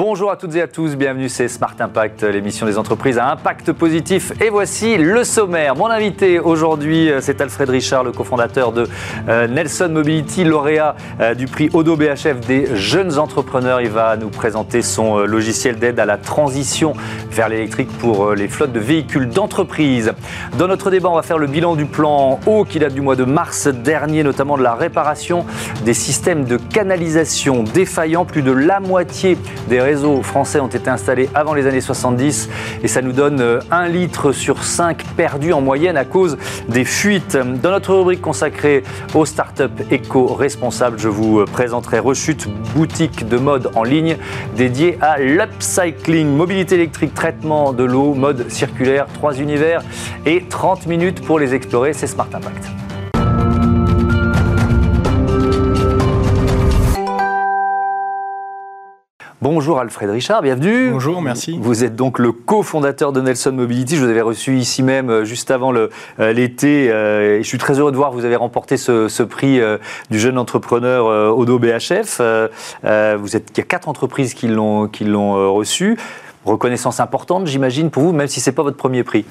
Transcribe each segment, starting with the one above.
Bonjour à toutes et à tous, bienvenue, c'est Smart Impact, l'émission des entreprises à impact positif. Et voici le sommaire. Mon invité aujourd'hui, euh, c'est Alfred Richard, le cofondateur de euh, Nelson Mobility, lauréat euh, du prix Odo BHF des jeunes entrepreneurs. Il va nous présenter son logiciel d'aide à la transition vers l'électrique pour les flottes de véhicules d'entreprise. Dans notre débat, on va faire le bilan du plan eau qui date du mois de mars dernier, notamment de la réparation des systèmes de canalisation défaillants. Plus de la moitié des réseaux français ont été installés avant les années 70 et ça nous donne 1 euh, litre sur 5 perdu en moyenne à cause des fuites. Dans notre rubrique consacrée aux startups éco-responsables, je vous euh, présenterai Rechute, boutique de mode en ligne dédiée à l'upcycling, mobilité électrique, traitement de l'eau, mode circulaire, trois univers et 30 minutes pour les explorer. C'est Smart Impact. Bonjour Alfred Richard, bienvenue. Bonjour, merci. Vous êtes donc le cofondateur de Nelson Mobility. Je vous avais reçu ici même euh, juste avant euh, l'été. Euh, je suis très heureux de voir que vous avez remporté ce, prix du jeune entrepreneur Odo BHF. Vous êtes, il y a quatre entreprises qui l'ont reçu. Reconnaissance importante, j'imagine, pour vous, même si ce n'est pas votre premier prix.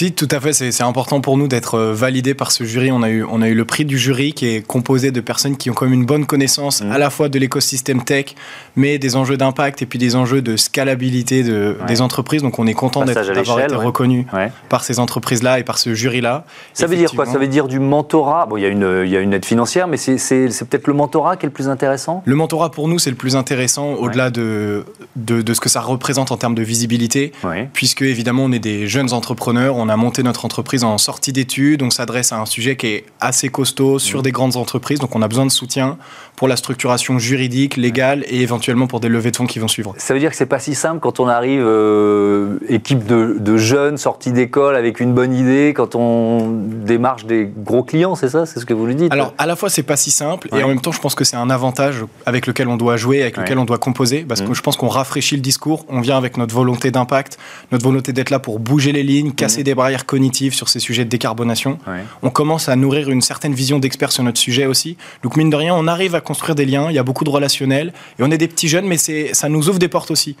Si, tout à fait. C'est important pour nous d'être euh, validé par ce jury. On a, eu, on a eu le prix du jury qui est composé de personnes qui ont quand même une bonne connaissance mmh. à la fois de l'écosystème tech, mais des enjeux d'impact et puis des enjeux de scalabilité de, des entreprises. Donc on est content d'avoir été reconnu par ces entreprises-là et par ce jury-là. Ça veut dire quoi? Ça veut dire du mentorat? Bon, il y, a une, il y a une aide financière, mais c'est peut-être le mentorat qui est le plus intéressant? Le mentorat pour nous, c'est le plus intéressant au-delà de, de, de, ce que ça représente en termes de visibilité, puisque évidemment on est des jeunes entrepreneurs on a monté notre entreprise en sortie d'études, on s'adresse à un sujet qui est assez costaud sur mmh. des grandes entreprises, donc on a besoin de soutien pour la structuration juridique, légale et éventuellement pour des levées de fonds qui vont suivre. Ça veut dire que c'est pas si simple quand on arrive euh, équipe de, jeunes sortis d'école avec une bonne idée, quand on démarche des gros clients, c'est ça, c'est ce que vous lui dites? Alors à la fois c'est pas si simple et en même temps je pense que c'est un avantage avec lequel on doit jouer, avec lequel on doit composer, parce que mmh. je pense qu'on rafraîchit le discours, on vient avec notre volonté d'impact, notre volonté d'être là pour bouger les lignes, casser mmh. des barrières cognitives sur ces sujets de décarbonation. On commence à nourrir une certaine vision d'expert sur notre sujet aussi. Donc mine de rien, on arrive à construire des liens, il y a beaucoup de relationnels, et on est des petits jeunes, mais ça nous ouvre des portes aussi.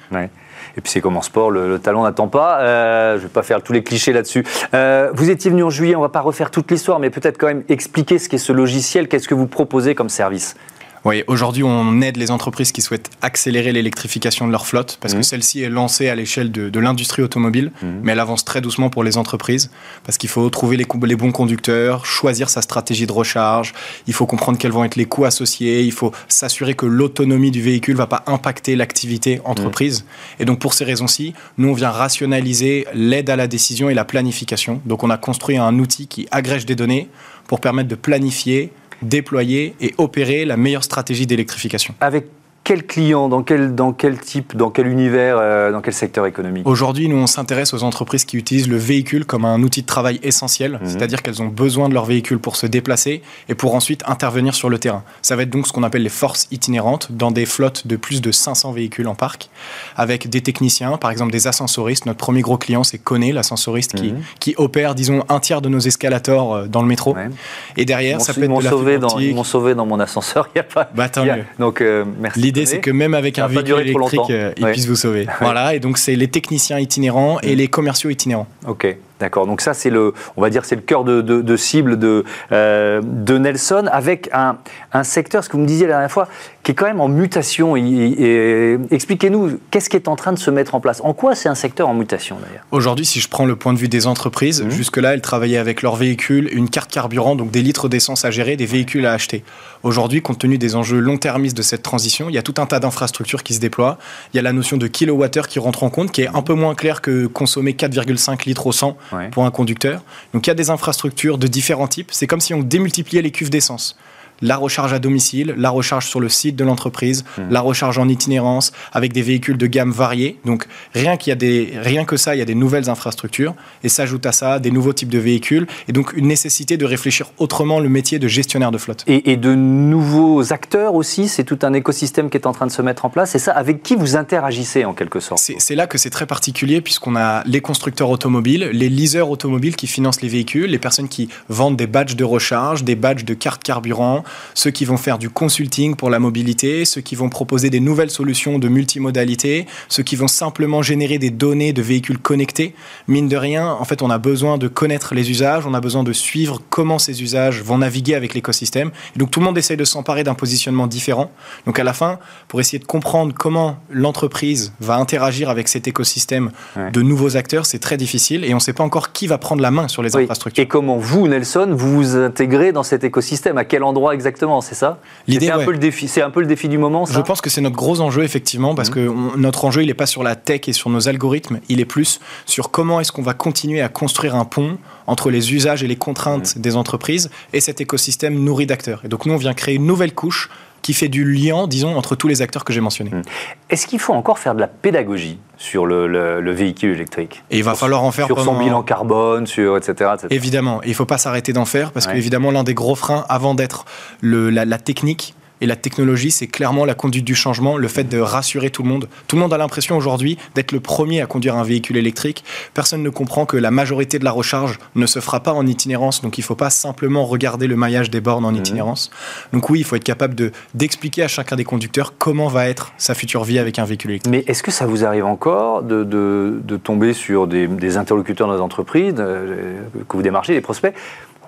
Et puis c'est comme en sport, le, talent n'attend pas. Euh, je ne vais pas faire tous les clichés là-dessus. Euh, vous étiez venu en juillet, on ne va pas refaire toute l'histoire, mais peut-être quand même expliquer ce qu'est ce logiciel, qu'est-ce que vous proposez comme service? Oui, aujourd'hui, on aide les entreprises qui souhaitent accélérer l'électrification de leur flotte, parce que mmh. celle-ci est lancée à l'échelle de, l'industrie automobile, mmh. mais elle avance très doucement pour les entreprises, parce qu'il faut trouver les, les, bons conducteurs, choisir sa stratégie de recharge, il faut comprendre quels vont être les coûts associés, il faut s'assurer que l'autonomie du véhicule ne va pas impacter l'activité entreprise. Mmh. Et donc, pour ces raisons-ci, nous, on vient rationaliser l'aide à la décision et la planification. Donc, on a construit un outil qui agrège des données pour permettre de planifier, déployer et opérer la meilleure stratégie d'électrification. Quel client, dans quel, dans quel type, dans quel univers, euh, dans quel secteur économique? Aujourd'hui, nous, on s'intéresse aux entreprises qui utilisent le véhicule comme un outil de travail essentiel, mhm. c'est-à-dire qu'elles ont besoin de leur véhicule pour se déplacer et pour ensuite intervenir sur le terrain. Ça va être donc ce qu'on appelle les forces itinérantes dans des flottes de plus de 500 véhicules en parc, avec des techniciens, par exemple des ascensoristes. Notre premier gros client, c'est Kone, l'ascensoriste qui, mhm. qui opère, disons, un tiers de nos escalators euh, dans le métro. Et derrière, ça peut être de la sauvé dans, Ils m'ont sauvé dans mon ascenseur, il n'y a pas... Bah, tant mieux. Donc, euh, merci l'idée, c'est que même avec un véhicule électrique, euh, il puisse vous sauver. Voilà, et donc c'est les techniciens itinérants et mm. les commerciaux itinérants. Ok. D'accord. Donc ça, c'est le, on va dire, c'est le cœur de, cible de, euh, de Nelson, avec un, un, secteur, ce que vous me disiez la dernière fois, qui est quand même en mutation. Expliquez-nous, qu'est-ce qui est en train de se mettre en place? En quoi c'est un secteur en mutation d'ailleurs? Aujourd'hui, si je prends le point de vue des entreprises, mmh. jusque-là, elles travaillaient avec leur véhicule, une carte carburant, donc des litres d'essence à gérer, des véhicules à acheter. Aujourd'hui, compte tenu des enjeux long-termistes de cette transition, il y a tout un tas d'infrastructures qui se déploient. Il y a la notion de kilowattheure qui rentre en compte, qui est un peu moins claire que consommer 4,5 litres au 100 pour un conducteur. Donc il y a des infrastructures de différents types. C'est comme si on démultipliait les cuves d'essence la recharge à domicile, la recharge sur le site de l'entreprise, mmh. la recharge en itinérance avec des véhicules de gamme variés. Donc rien, qu'il y a des, rien que ça, il y a des nouvelles infrastructures et s'ajoute à ça des nouveaux types de véhicules et donc une nécessité de réfléchir autrement le métier de gestionnaire de flotte. Et, de nouveaux acteurs aussi, c'est tout un écosystème qui est en train de se mettre en place. Et ça, avec qui vous interagissez en quelque sorte? C'est là que c'est très particulier puisqu'on a les constructeurs automobiles, les leasers automobiles qui financent les véhicules, les personnes qui vendent des badges de recharge, des badges de carte carburant, ceux qui vont faire du consulting pour la mobilité, ceux qui vont proposer des nouvelles solutions de multimodalité, ceux qui vont simplement générer des données de véhicules connectés. Mine de rien, en fait, on a besoin de connaître les usages, on a besoin de suivre comment ces usages vont naviguer avec l'écosystème. Donc tout le monde essaye de s'emparer d'un positionnement différent. Donc à la fin, pour essayer de comprendre comment l'entreprise va interagir avec cet écosystème de nouveaux acteurs, c'est très difficile et on ne sait pas encore qui va prendre la main sur les infrastructures. Et comment vous, Nelson, vous vous intégrez dans cet écosystème? À quel endroit exactement C'est ça C'est un, peu le défi, c'est un peu le défi du moment ça Je pense que c'est notre gros enjeu, effectivement, parce mmh. que notre enjeu, il n'est pas sur la tech et sur nos algorithmes, il est plus sur comment est-ce qu'on va continuer à construire un pont entre les usages et les contraintes mmh. des entreprises et cet écosystème nourri d'acteurs. Et donc nous, on vient créer une nouvelle couche qui fait du lien, disons, entre tous les acteurs que j'ai mentionnés. Hmm. Est-ce qu'il faut encore faire de la pédagogie sur le, véhicule électrique Et il va falloir en faire sur son bilan carbone, sur etc. Évidemment, il ne faut pas s'arrêter d'en faire parce qu'évidemment l'un des gros freins avant d'être la, la technique, et la technologie, c'est clairement la conduite du changement, le fait de rassurer tout le monde. Tout le monde a l'impression aujourd'hui d'être le premier à conduire un véhicule électrique. Personne ne comprend que la majorité de la recharge ne se fera pas en itinérance. Donc il ne faut pas simplement regarder le maillage des bornes en mhm. itinérance. Donc oui, il faut être capable de, d'expliquer à chacun des conducteurs comment va être sa future vie avec un véhicule électrique. Mais est-ce que ça vous arrive encore de, de, tomber sur des, des interlocuteurs dans les entreprises, euh, que vous démarchez, des prospects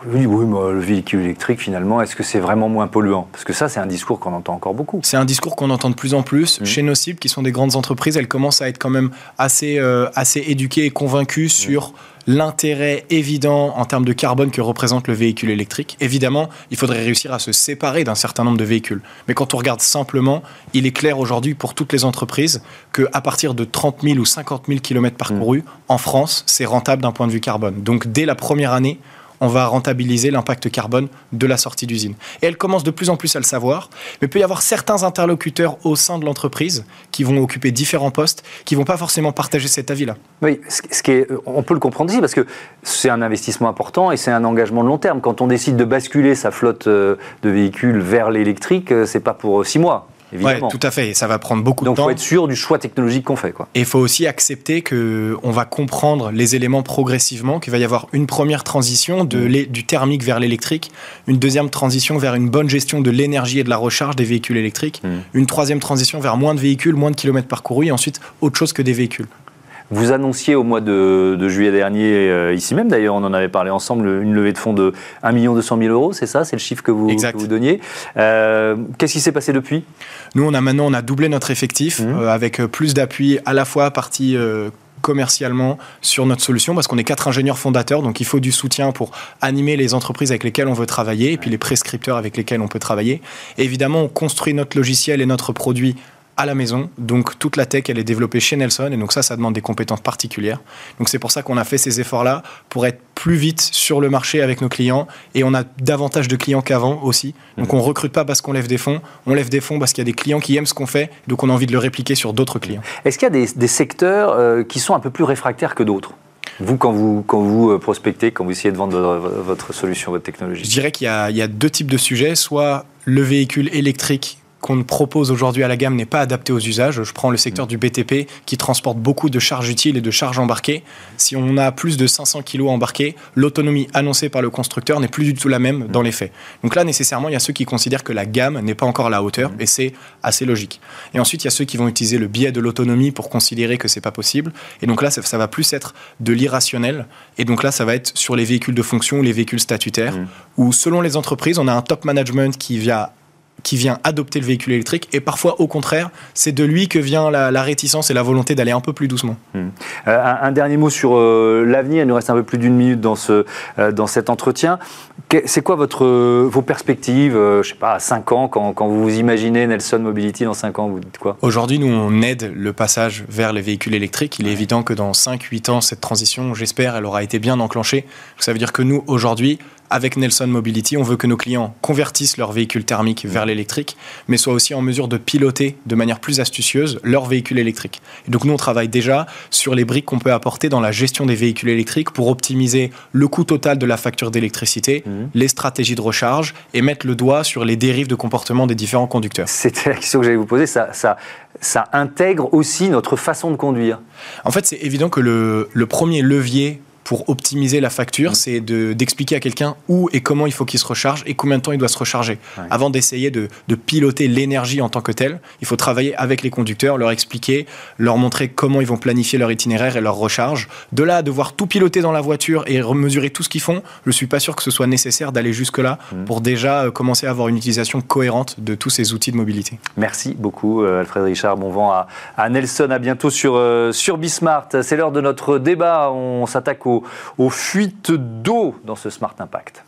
oui, oui, le véhicule électrique, finalement, est-ce que c'est vraiment moins polluant? Parce que ça, c'est un discours qu'on entend encore beaucoup. C'est un discours qu'on entend de plus en plus. Mmh. Chez nos cibles, qui sont des grandes entreprises, elles commencent à être quand même assez, euh, assez éduquées et convaincues mmh. sur l'intérêt évident en termes de carbone que représente le véhicule électrique. Évidemment, il faudrait réussir à se séparer d'un certain nombre de véhicules. Mais quand on regarde simplement, il est clair aujourd'hui pour toutes les entreprises qu'à partir de 30 000 ou 50 000 km parcourus, mmh. en France, c'est rentable d'un point de vue carbone. Donc dès la première année, on va rentabiliser l'impact carbone de la sortie d'usine. Et elle commence de plus en plus à le savoir, mais il peut y avoir certains interlocuteurs au sein de l'entreprise qui vont occuper différents postes, qui vont pas forcément partager cet avis-là. Oui, ce qui est, on peut le comprendre ici parce que c'est un investissement important et c'est un engagement de long terme. Quand on décide de basculer sa flotte euh, de véhicules vers l'électrique, euh, c'est pas pour six mois. Oui, tout à fait. Et ça va prendre beaucoup de temps. Donc, il faut être sûr du choix technologique qu'on fait. Quoi. Et il faut aussi accepter qu'on va comprendre les éléments progressivement, qu'il va y avoir une première transition de mm. du thermique vers l'électrique, une deuxième transition vers une bonne gestion de l'énergie et de la recharge des véhicules électriques, mm. une troisième transition vers moins de véhicules, moins de kilomètres parcourus, et ensuite autre chose que des véhicules. Vous annonciez au mois de, juillet dernier, euh, ici même d'ailleurs, on en avait parlé ensemble, une levée de fonds de 1 200 000 euros, c'est ça C'est le chiffre que vous, vous donniez. Euh, qu'est-ce qui s'est passé depuis? Nous, on a maintenant on a doublé notre effectif mmh. euh, avec plus d'appui à la fois partie commercialement sur notre solution parce qu'on est quatre ingénieurs fondateurs, donc il faut du soutien pour animer les entreprises avec lesquelles on veut travailler et puis les prescripteurs avec lesquels on peut travailler. évidemment, on construit notre logiciel et notre produit à la maison. Donc toute la tech, elle est développée chez Nelson. Et donc ça, ça demande des compétences particulières. Donc c'est pour ça qu'on a fait ces efforts-là, pour être plus vite sur le marché avec nos clients. Et on a davantage de clients qu'avant aussi. Donc mhm. on recrute pas parce qu'on lève des fonds. On lève des fonds parce qu'il y a des clients qui aiment ce qu'on fait. Donc on a envie de le répliquer sur d'autres clients. Est-ce qu'il y a des, secteurs euh, qui sont un peu plus réfractaires que d'autres? Vous, quand vous, quand vous euh, prospectez, quand vous essayez de vendre votre, solution, votre technologie? Je dirais qu'il y, y, a deux types de sujets. Soit le véhicule électrique qu'on propose aujourd'hui à la gamme n'est pas adapté aux usages. Je prends le secteur du BTP qui transporte beaucoup de charges utiles et de charges embarquées. Si on a plus de 500 kg embarqués, l'autonomie annoncée par le constructeur n'est plus du tout la même dans les faits. Donc là, nécessairement, il y a ceux qui considèrent que la gamme n'est pas encore à la hauteur et c'est assez logique. Et ensuite, il y a ceux qui vont utiliser le biais de l'autonomie pour considérer que c'est pas possible. Et donc là, ça, ça, va plus être de l'irrationnel. Et donc là, ça va être sur les véhicules de fonction ou les véhicules statutaires, mmh. où selon les entreprises, on a un top management qui vient qui vient adopter le véhicule électrique et parfois au contraire c'est de lui que vient la, réticence et la volonté d'aller un peu plus doucement. Hmm. Euh, un, dernier mot sur euh, l'avenir, il nous reste un peu plus d'une minute dans, ce, euh, dans cet entretien. C'est quoi votre, vos perspectives, je sais pas, à 5 ans, quand, quand, vous vous imaginez Nelson Mobility dans 5 ans, vous dites quoi? Aujourd'hui nous on aide le passage vers les véhicules électriques. Il est évident que dans 5-8 ans cette transition, j'espère, elle aura été bien enclenchée. Ça veut dire que nous aujourd'hui avec Nelson Mobility, on veut que nos clients convertissent leur véhicule thermique vers l'électrique, mais soient aussi en mesure de piloter de manière plus astucieuse leur véhicule électrique. Et donc nous, on travaille déjà sur les briques qu'on peut apporter dans la gestion des véhicules électriques pour optimiser le coût total de la facture d'électricité, mhm. les stratégies de recharge et mettre le doigt sur les dérives de comportement des différents conducteurs. C'était la question que j'allais vous poser. Ça, ça, ça intègre aussi notre façon de conduire. En fait, c'est évident que le, le premier levier pour optimiser la facture, mmh. c'est d'expliquer à quelqu'un où et comment il faut qu'il se recharge et combien de temps il doit se recharger. Avant d'essayer de, de, piloter l'énergie en tant que telle, il faut travailler avec les conducteurs, leur expliquer, leur montrer comment ils vont planifier leur itinéraire et leur recharge. De là à devoir tout piloter dans la voiture et mesurer tout ce qu'ils font, je ne suis pas sûr que ce soit nécessaire d'aller jusque-là mmh. pour déjà euh, commencer à avoir une utilisation cohérente de tous ces outils de mobilité. Merci beaucoup euh, Alfred Richard. Bon vent à, à Nelson. À bientôt sur, euh, sur Bismart. C'est l'heure de notre débat. On s'attaque aux, fuites d'eau dans ce Smart Impact.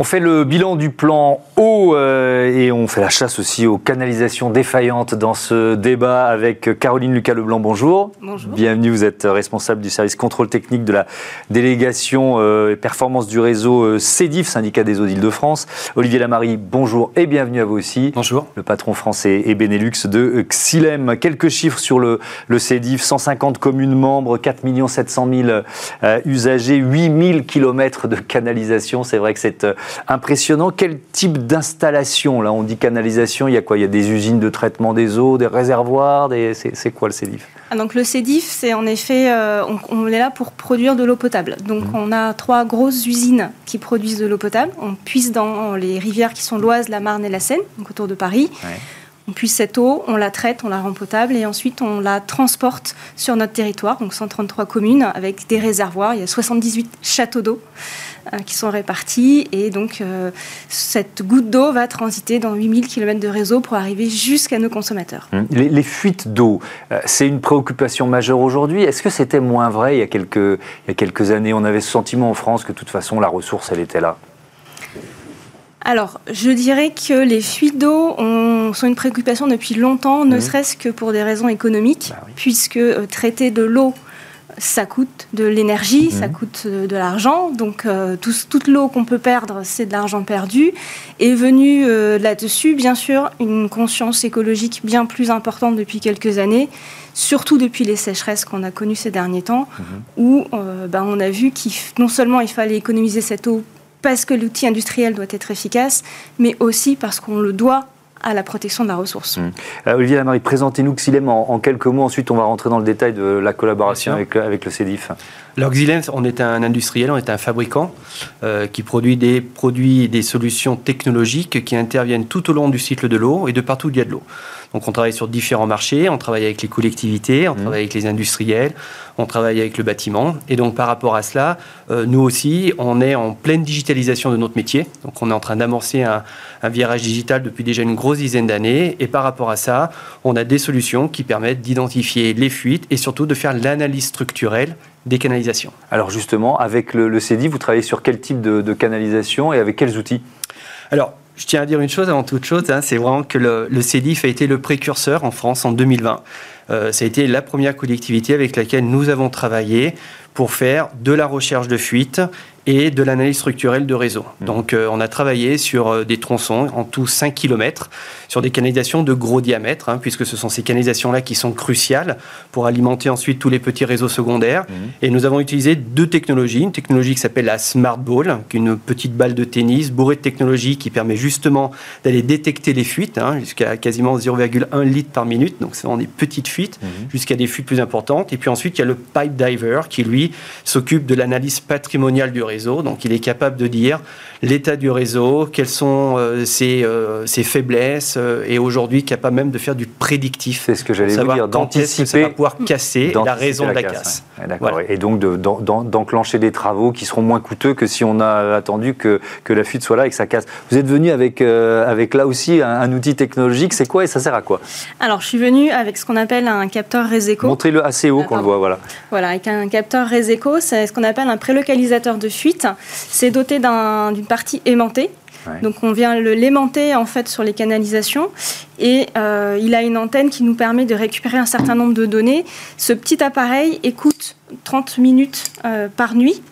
On fait le bilan du plan eau euh, et on fait la chasse aussi aux canalisations défaillantes dans ce débat avec Caroline Lucas Leblanc. Bonjour. Bonjour. Bienvenue, vous êtes responsable du service contrôle technique de la délégation euh, et performance du réseau euh, CEDIF, syndicat des eaux d'Île-de-France. Olivier Lamarie, bonjour et bienvenue à vous aussi. Bonjour. Le patron français et Benelux de Xilem. Quelques chiffres sur le, le CEDIF 150 communes membres, 4 700 000 usagers, 8 000 kilomètres de canalisation. C'est vrai que c'est impressionnant. Quel type d'installation Là, on dit canalisation, il y a quoi? Il y a des usines de traitement des eaux, des réservoirs des... C'est quoi le CEDIF ah, donc le CEDIF, c'est en effet, euh, on, est là pour produire de l'eau potable. Donc mmh. on a trois grosses usines qui produisent de l'eau potable. On puise dans les rivières qui sont l'Oise, la Marne et la Seine, donc autour de Paris. On puise cette eau, on la traite, on la rend potable et ensuite on la transporte sur notre territoire, donc 133 communes avec des réservoirs. Il y a 78 châteaux d'eau. Euh, qui sont répartis. Et donc, euh, cette goutte d'eau va transiter dans 8000 km de réseau pour arriver jusqu'à nos consommateurs. Hum. Les, fuites d'eau, euh, c'est une préoccupation majeure aujourd'hui. Est-ce que c'était moins vrai il y, a quelques, il y a quelques années? On avait ce sentiment en France que de toute façon, la ressource, elle était là alors, je dirais que les fuites d'eau sont une préoccupation depuis longtemps, ne hum. serait-ce que pour des raisons économiques, bah puisque traiter de l'eau ça coûte de l'énergie, ça mhm. coûte euh, de l'argent. Donc euh, toute l'eau qu'on peut perdre, c'est de l'argent perdu. Et venu euh, là-dessus, bien sûr, une conscience écologique bien plus importante depuis quelques années, surtout depuis les sécheresses qu'on a connues ces derniers temps, mhm. où ben, on a vu qu'il non seulement il fallait économiser cette eau parce que l'outil industriel doit être efficace, mais aussi parce qu'on le doit à la protection de la ressource. Mmh. Euh, Olivier Lamarie, présentez-nous Xilem en, quelques mots. Ensuite, on va rentrer dans le détail de la collaboration avec, avec, le CEDIF. Alors Xilem, on est un industriel, on est un fabricant euh, qui produit des produits et des solutions technologiques qui interviennent tout au long du cycle de l'eau et de partout où il y a de l'eau. Donc on travaille sur différents marchés, on travaille avec les collectivités, on mmh. travaille avec les industriels, on travaille avec le bâtiment. Et donc par rapport à cela, euh, nous aussi, on est en pleine digitalisation de notre métier. Donc on est en train d'amorcer un, virage digital depuis déjà une grosse dizaine d'années. Et par rapport à ça, on a des solutions qui permettent d'identifier les fuites et surtout de faire l'analyse structurelle des canalisations. Alors justement, avec le, le CEDI, vous travaillez sur quel type de, canalisation et avec quels outils? Alors, je tiens à dire une chose avant toute chose, hein, c'est vraiment que le, le, CEDIF a été le précurseur en France en 2020. Euh, ça a été la première collectivité avec laquelle nous avons travaillé pour faire de la recherche de fuite et de l'analyse structurelle de réseau. Mmh. Donc euh, on a travaillé sur euh, des tronçons en tout 5 km, sur des canalisations de gros diamètre, hein, puisque ce sont ces canalisations-là qui sont cruciales pour alimenter ensuite tous les petits réseaux secondaires. Mmh. Et nous avons utilisé deux technologies, une technologie qui s'appelle la Smart Ball, qui est une petite balle de tennis bourrée de technologie qui permet justement d'aller détecter les fuites, hein, jusqu'à quasiment 0,1 litre par minute, donc c'est vraiment des petites fuites, mmh. jusqu'à des fuites plus importantes. Et puis ensuite, il y a le Pipe Diver qui, lui, s'occupe de l'analyse patrimoniale du réseau donc il est capable de dire l'état du réseau, quelles sont euh, ses, euh, faiblesses, euh, et aujourd'hui capable même de faire du prédictif. C'est ce que j'allais vous dire, d'anticiper. Ça va pouvoir casser la raison de la, casse. Et donc d'enclencher des travaux qui seront moins coûteux que si on a attendu que, que la fuite soit là et que ça casse. Vous êtes venu avec, avec là aussi un, outil technologique, c'est quoi et ça sert à quoi? Alors je suis venu avec ce qu'on appelle un capteur Reseco. Montrez-le assez haut qu'on le voit, voilà. Voilà, avec un capteur Reseco, c'est ce qu'on appelle un prélocalisateur de fuite. C'est doté d'une partie aimantée. Donc on vient l'aimanter en fait sur les canalisations et euh, il a une antenne qui nous permet de récupérer un certain nombre de données. Ce petit appareil écoute 30 minutes euh, par nuit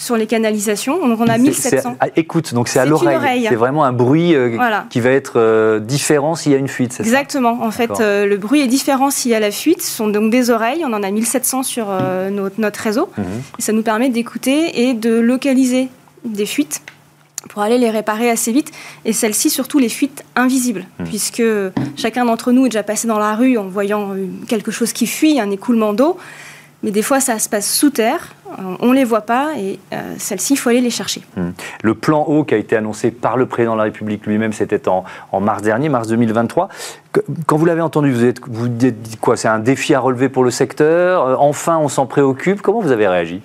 sur les canalisations. Donc on a 1700. écoute, donc c'est à l'oreille. C'est vraiment un bruit euh, qui va être différent s'il y a une fuite. Exactement. en fait, le bruit est différent s'il y a la fuite. Ce sont donc des oreilles. On en a 1700 sur notre, notre, réseau. Mhm. Et ça nous permet d'écouter et de localiser des fuites pour aller les réparer assez vite. Et celles-ci, surtout les fuites invisibles, mmh. puisque chacun d'entre nous est déjà passé dans la rue en voyant quelque chose qui fuit, un écoulement d'eau. Mais des fois, ça se passe sous terre, on ne les voit pas, et euh, celles-ci, il faut aller les chercher. Mmh. Le plan eau qui a été annoncé par le président de la République lui-même, c'était en, mars dernier, mars 2023. Quand vous l'avez entendu, vous êtes, vous dites quoi C'est un défi à relever pour le secteur euh, Enfin, on s'en préoccupe Comment vous avez réagi?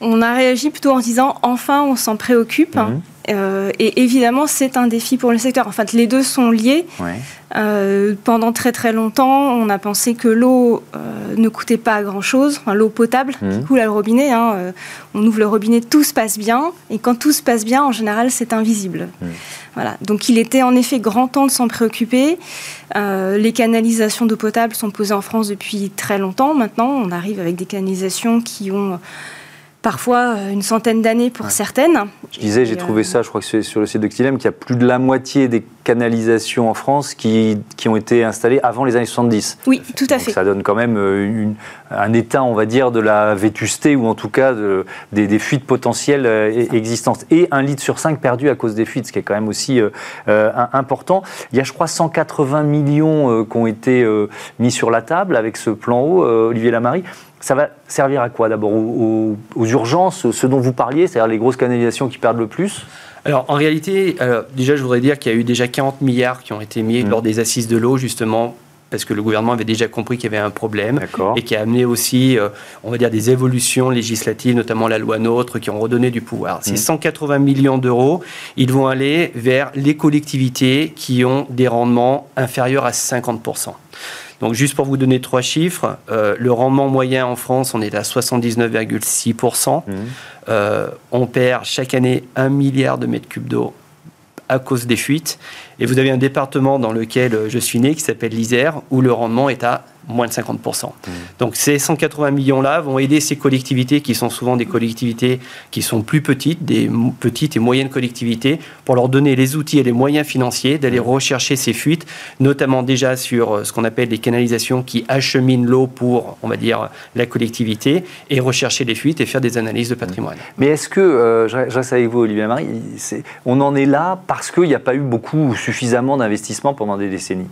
On a réagi plutôt en disant enfin on s'en préoccupe. Mhm. Euh, et évidemment, c'est un défi pour le secteur. En fait, les deux sont liés. Euh, pendant très très longtemps, on a pensé que l'eau euh, ne coûtait pas grand-chose, l'eau potable qui mhm. coule à le robinet. Hein, on ouvre le robinet, tout se passe bien. Et quand tout se passe bien, en général, c'est invisible. Mhm. Voilà. Donc il était en effet grand temps de s'en préoccuper. les canalisations d'eau potable sont posées en France depuis très longtemps. Maintenant, on arrive avec des canalisations qui ont parfois euh, une centaine d'années pour certaines. Je disais, j'ai trouvé euh, ça, je crois que c'est sur le site de Xylem, qu'il y a plus de la moitié des canalisations en France qui, qui ont été installées avant les années 70. Oui, tout à fait. Ça donne quand même euh, un état, on va dire, de la vétusté ou en tout cas de, des, fuites potentielles existantes. Et un litre sur cinq perdu à cause des fuites, ce qui est quand même aussi important. Il y a, je crois, 180 millions qui ont été mis sur la table avec ce plan haut, Olivier Lamarie ça va servir à quoi D'abord aux, urgences, ce dont vous parliez, c'est-à-dire les grosses canalisations qui perdent le plus? Alors en réalité, déjà je voudrais dire qu'il y a eu déjà 40 milliards qui ont été mis mmh. lors des assises de l'eau justement parce que le gouvernement avait déjà compris qu'il y avait un problème et qui a amené aussi, euh, on va dire, des évolutions législatives, notamment la loi NOTRe, qui ont redonné du pouvoir. Ces 180 mmh. millions d'euros, ils vont aller vers les collectivités qui ont des rendements inférieurs à 50%. Donc juste pour vous donner trois chiffres, euh, le rendement moyen en France, on est à 79,6%. Mmh. Euh, on perd chaque année un milliard de mètres cubes d'eau à cause des fuites. Et vous avez un département dans lequel je suis né qui s'appelle l'Isère, où le rendement est à moins de 50%. Mmh. Donc ces 180 millions-là vont aider ces collectivités qui sont souvent des collectivités qui sont plus petites, des petites et moyennes collectivités, pour leur donner les outils et les moyens financiers d'aller mmh. rechercher ces fuites, notamment déjà sur euh, ce qu'on appelle les canalisations qui acheminent l'eau pour, on va dire, la collectivité, et rechercher les fuites et faire des analyses de patrimoine. Mmh. Mais est-ce que, euh, je reste avec vous Olivier Marie, on en est là parce qu'il n'y a pas eu beaucoup, suffisamment d'investissements pendant des décennies?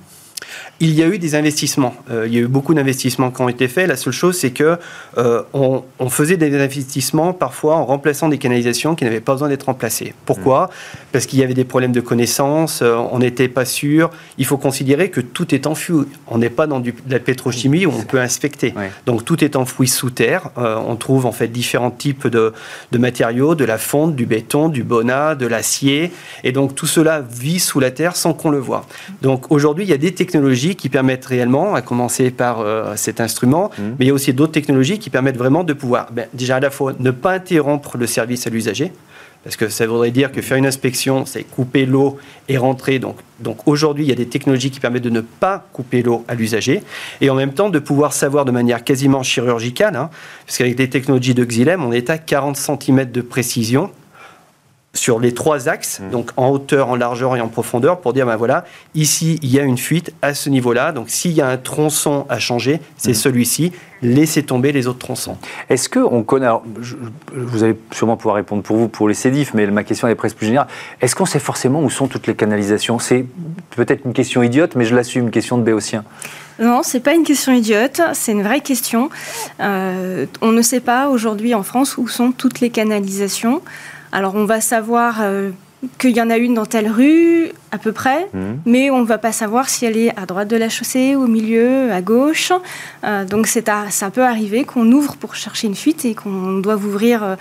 Il y a eu des investissements. Euh, il y a eu beaucoup d'investissements qui ont été faits. La seule chose, c'est que euh, on, faisait des investissements parfois en remplaçant des canalisations qui n'avaient pas besoin d'être remplacées. Pourquoi? Mmh. Parce qu'il y avait des problèmes de connaissance, euh, on n'était pas sûr. Il faut considérer que tout est enfoui. On n'est pas dans du, de la pétrochimie où on peut inspecter. Donc tout est enfoui sous terre. on trouve en fait différents types de, de, matériaux, de la fonte, du béton, du bonat, de l'acier. Et donc tout cela vit sous la terre sans qu'on le voit. Donc aujourd'hui, il y a des technologies qui permettent réellement, à commencer par euh, cet instrument, mmh. mais il y a aussi d'autres technologies qui permettent vraiment de pouvoir, ben, déjà à la fois, ne pas interrompre le service à l'usager, parce que ça voudrait dire que faire une inspection, c'est couper l'eau et rentrer. Donc, donc aujourd'hui, il y a des technologies qui permettent de ne pas couper l'eau à l'usager, et en même temps de pouvoir savoir de manière quasiment chirurgicale, hein, parce qu'avec les technologies de Xylem, on est à 40 cm de précision sur les trois axes, mmh. donc en hauteur, en largeur et en profondeur, pour dire, ben voilà, ici, il y a une fuite à ce niveau-là. Donc, s'il y a un tronçon à changer, c'est mmh. celui-ci. Laissez tomber les autres tronçons. Est-ce qu'on connaît, vous allez sûrement pouvoir répondre pour vous, pour les CEDIF, mais ma question est presque plus générale. Est-ce qu'on sait forcément où sont toutes les canalisations? C'est peut-être une question idiote, mais je l'assume, une question de béotien. Non, c'est pas une question idiote, c'est une vraie question. Euh, on ne sait pas aujourd'hui en France où sont toutes les canalisations. Alors on va savoir euh, qu'il y en a une dans telle rue, à peu près, mhm. mais on ne va pas savoir si elle est à droite de la chaussée, au milieu, à gauche. Euh, donc c'est ça peut arriver qu'on ouvre pour chercher une fuite et qu'on doit ouvrir euh,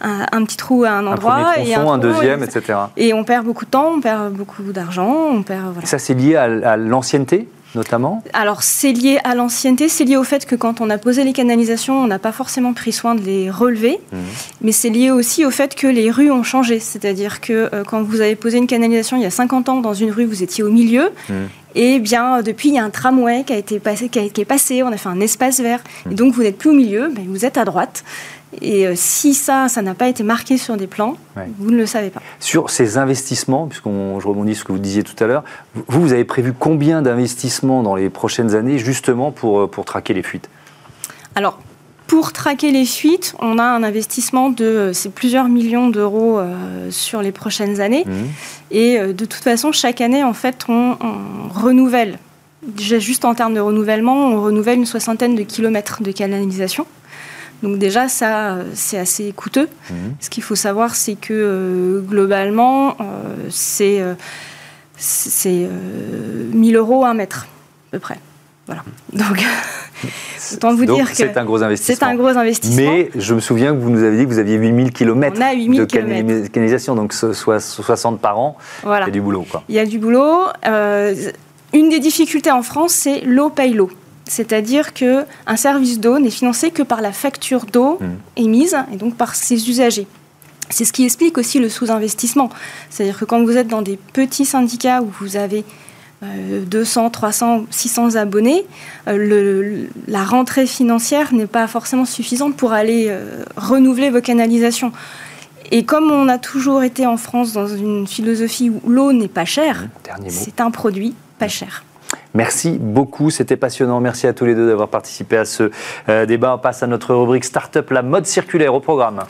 un, petit trou à un endroit. Un et un, deuxième, etc. Et on perd beaucoup de temps, on perd beaucoup d'argent, on perd... Ça c'est lié à l'ancienneté? Notamment Alors, c'est lié à l'ancienneté, c'est lié au fait que quand on a posé les canalisations, on n'a pas forcément pris soin de les relever, mmh. mais c'est lié aussi au fait que les rues ont changé. C'est-à-dire que euh, quand vous avez posé une canalisation il y a 50 ans dans une rue, vous étiez au milieu, mmh. et bien depuis, il y a un tramway qui a été passé, qui, est passé, on a fait un espace vert, mmh. et donc vous n'êtes plus au milieu, mais vous êtes à droite. Et euh, si ça, ça n'a pas été marqué sur des plans, vous ne le savez pas. Sur ces investissements, puisque je rebondis sur ce que vous disiez tout à l'heure, vous, vous avez prévu combien d'investissements dans les prochaines années justement pour, euh, pour traquer les fuites? Alors, Pour traquer les fuites, on a un investissement de c'est plusieurs millions d'euros sur les prochaines années. Mmh. Et de toute façon, chaque année, en fait, on, on renouvelle. Déjà, juste en termes de renouvellement, on renouvelle une soixantaine de kilomètres de canalisation. Donc déjà, ça, c'est assez coûteux. Mmh. Ce qu'il faut savoir, c'est que euh, globalement, euh, c'est euh, c'est 1000 euros un mètre, à peu près. Voilà. Donc, autant vous dire que c'est un gros investissement. C'est un gros investissement. Mais je me souviens que vous nous avez dit que vous aviez 8000 km de canalisation, donc soit 60 par an. Voilà. Il y a du boulot. Quoi. Il y a du boulot. une des difficultés en France, c'est l'eau paye l'eau. C'est-à-dire qu'un service d'eau n'est financé que par la facture d'eau mmh. émise et donc par ses usagers. C'est ce qui explique aussi le sous-investissement. C'est-à-dire que quand vous êtes dans des petits syndicats où vous avez 200, 300, 600 abonnés, euh, la rentrée financière n'est pas forcément suffisante pour aller euh, renouveler vos canalisations. Et comme on a toujours été en France dans une philosophie où l'eau n'est pas chère, mmh, c'est un produit pas cher. Merci beaucoup, c'était passionnant. Merci à tous les deux d'avoir participé à ce euh, débat. On passe à notre rubrique Startup, la mode circulaire au programme.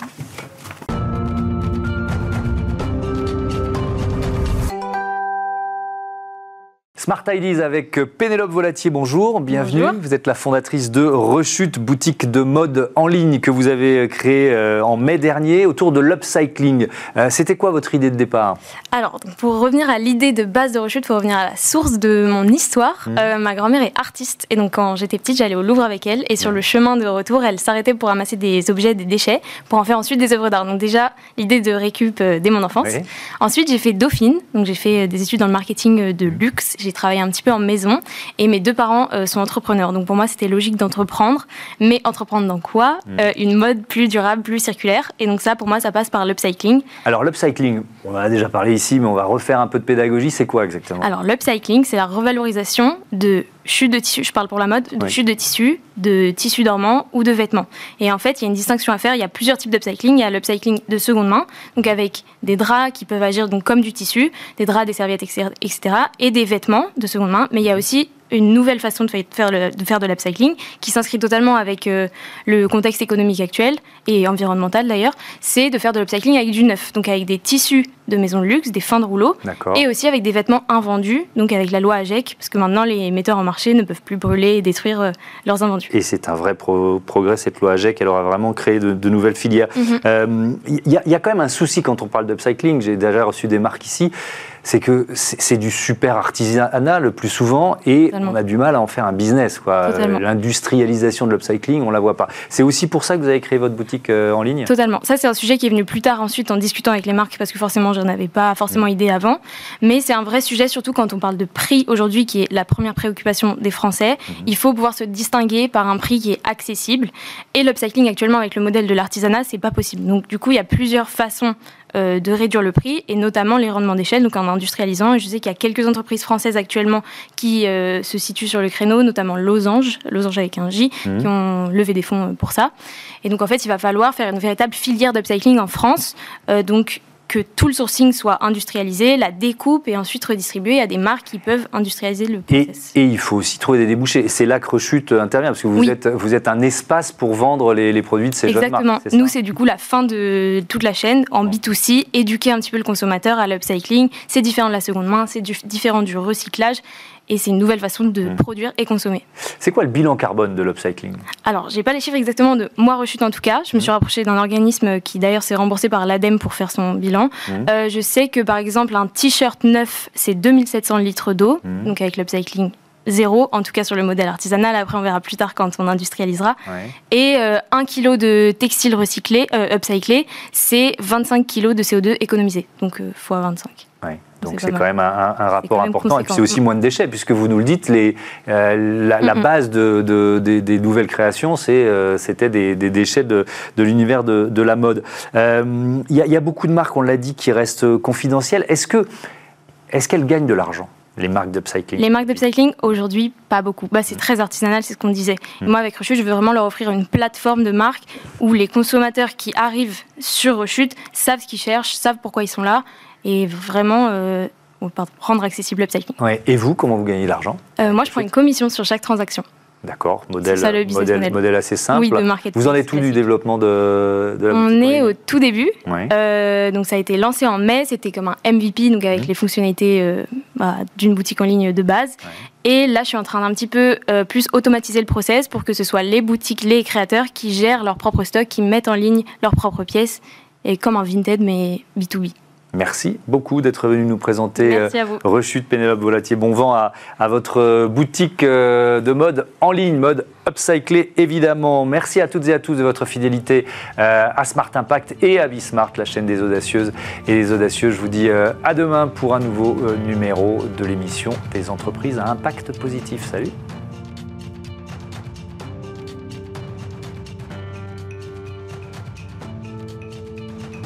Smart Ideas avec Pénélope Volatier, bonjour, bienvenue. Vous êtes la fondatrice de Rechute, boutique de mode en ligne que vous avez créée euh, en mai dernier autour de l'upcycling. Euh, c'était quoi votre idée de départ? Alors, pour revenir à l'idée de base de Rechute, il faut revenir à la source de mon histoire. Mmh. Euh, ma grand-mère est artiste et donc quand j'étais petite, j'allais au Louvre avec elle et sur mmh. le chemin de retour, elle s'arrêtait pour ramasser des objets, des déchets, pour en faire ensuite des œuvres d'art. Donc déjà, l'idée de récup dès mon enfance. Ensuite, j'ai fait Dauphine, donc j'ai fait des études dans le marketing de luxe. J'ai travaille un petit peu en maison et mes deux parents euh, sont entrepreneurs. Donc pour moi, c'était logique d'entreprendre. Mais entreprendre dans quoi? Hmm. euh, Une mode plus durable, plus circulaire. Et donc ça, pour moi, ça passe par l'upcycling. Alors l'upcycling, on en a déjà parlé ici, mais on va refaire un peu de pédagogie. C'est quoi exactement? Alors l'upcycling, c'est la revalorisation de chute de tissu, je parle pour la mode, de chute de tissu, de tissu dormant ou de vêtements. Et en fait, il y a une distinction à faire. Il y a plusieurs types d'upcycling. Il y a l'upcycling de seconde main, donc avec des draps qui peuvent agir donc comme du tissu, des draps, des serviettes, etc., et des vêtements de seconde main. Mais il y a aussi une nouvelle façon de faire, de, faire de l'upcycling qui s'inscrit totalement avec euh, le contexte économique actuel et environnemental d'ailleurs, c'est de faire de l'upcycling avec du neuf, donc avec des tissus de maisons de luxe, des fins de rouleau, et aussi avec des vêtements invendus, donc avec la loi AGEC, parce que maintenant les metteurs en marché ne peuvent plus brûler et détruire euh, leurs invendus. Et c'est un vrai progrès, cette loi AGEC, elle aura vraiment créé de, nouvelles filières. Il mhm. euh, y, a quand même un souci quand on parle d'upcycling, j'ai déjà reçu des marques ici, c'est que c'est du super artisanat le plus souvent et on a du mal à en faire un business. L'industrialisation de l'upcycling, on la voit pas. C'est aussi pour ça que vous avez créé votre boutique euh, en ligne? Totalement. Ça, c'est un sujet qui est venu plus tard ensuite en discutant avec les marques parce que forcément, je n'en avais pas forcément mm. idée avant. Mais c'est un vrai sujet, surtout quand on parle de prix aujourd'hui, qui est la première préoccupation des Français. Mm-hmm. Il faut pouvoir se distinguer par un prix qui est accessible. Et l'upcycling, actuellement, avec le modèle de l'artisanat, c'est pas possible. Donc, du coup, il y a plusieurs façons euh, de réduire le prix et notamment les rendements d'échelle, donc en industrialisant. Et je sais qu'il y a quelques entreprises françaises actuellement qui euh, se situent sur le créneau, notamment Losange, Losange avec un J, mmh. qui ont levé des fonds pour ça. Et donc en fait, il va falloir faire une véritable filière d'upcycling en France. Euh, donc que tout le sourcing soit industrialisé, la découpe et ensuite redistribué à des marques qui peuvent industrialiser le process. Et, il faut aussi trouver des débouchés. C'est là que Rechute intervient, parce que vous, êtes, vous êtes un espace pour vendre les, produits de ces jeunes marques. Exactement. Nous, c'est du coup la fin de toute la chaîne en B2C, éduquer un petit peu le consommateur à l'upcycling. C'est différent de la seconde main, c'est différent du recyclage et c'est une nouvelle façon de mmh. produire et consommer. C'est quoi le bilan carbone de l'upcycling Alors, j'ai pas les chiffres exactement de moi rechute en tout cas. Je me mmh. suis rapprochée d'un organisme qui d'ailleurs s'est remboursé par l'ADEME pour faire son bilan. Mmh. Euh, je sais que par exemple un t-shirt neuf, c'est 2700 litres d'eau, donc avec l'upcycling zéro, en tout cas sur le modèle artisanal. Après, on verra plus tard quand on industrialisera. Et euh, un kilo de textile recyclé, euh, upcyclé, c'est 25 kilos de CO2 économisé, donc x 25. Donc c'est quand même un, rapport important. Et puis c'est aussi moins de déchets, puisque vous nous le dites, les, euh, la, base de, des, nouvelles créations, euh, c'était des, déchets de, l'univers de, la mode. Euh, il y, a beaucoup de marques, on l'a dit, qui restent confidentielles. Est-ce qu'elles gagnent de l'argent les marques d'upcycling? Les marques d'upcycling, aujourd'hui, pas beaucoup. Bah, c'est mm. très artisanal, c'est ce qu'on disait. Mm. Moi, avec Rechute, je veux vraiment leur offrir une plateforme de marque où les consommateurs qui arrivent sur Rechute savent ce qu'ils cherchent, savent pourquoi ils sont là et vraiment euh, rendre accessible l'upcycling. Ouais. Et vous, comment vous gagnez l'argent? Euh, Moi, je prends une commission sur chaque transaction. D'accord, modèle, ça, modèle, model. modèle assez simple. Oui, de marketing. Vous en êtes où du développement de, de la On boutique est au tout début. Euh, donc ça a été lancé en mai, c'était comme un MVP, donc avec Mhm. les fonctionnalités euh, bah, d'une boutique en ligne de base. Et là, je suis en train d'un petit peu euh, plus automatiser le process pour que ce soit les boutiques, les créateurs qui gèrent leur propre stock, qui mettent en ligne leurs propres pièces, et comme un Vinted, mais B2B. Merci beaucoup d'être venu nous présenter euh. Rechute Pénélope Volatier. Bon vent à, à votre euh, boutique euh, de mode en ligne, mode upcyclé évidemment. Merci à toutes et à tous de votre fidélité euh, à Smart Impact et à Bismart, la chaîne des audacieuses et des audacieux. Je vous dis à demain pour un nouveau numéro de l'émission des entreprises à impact positif. Salut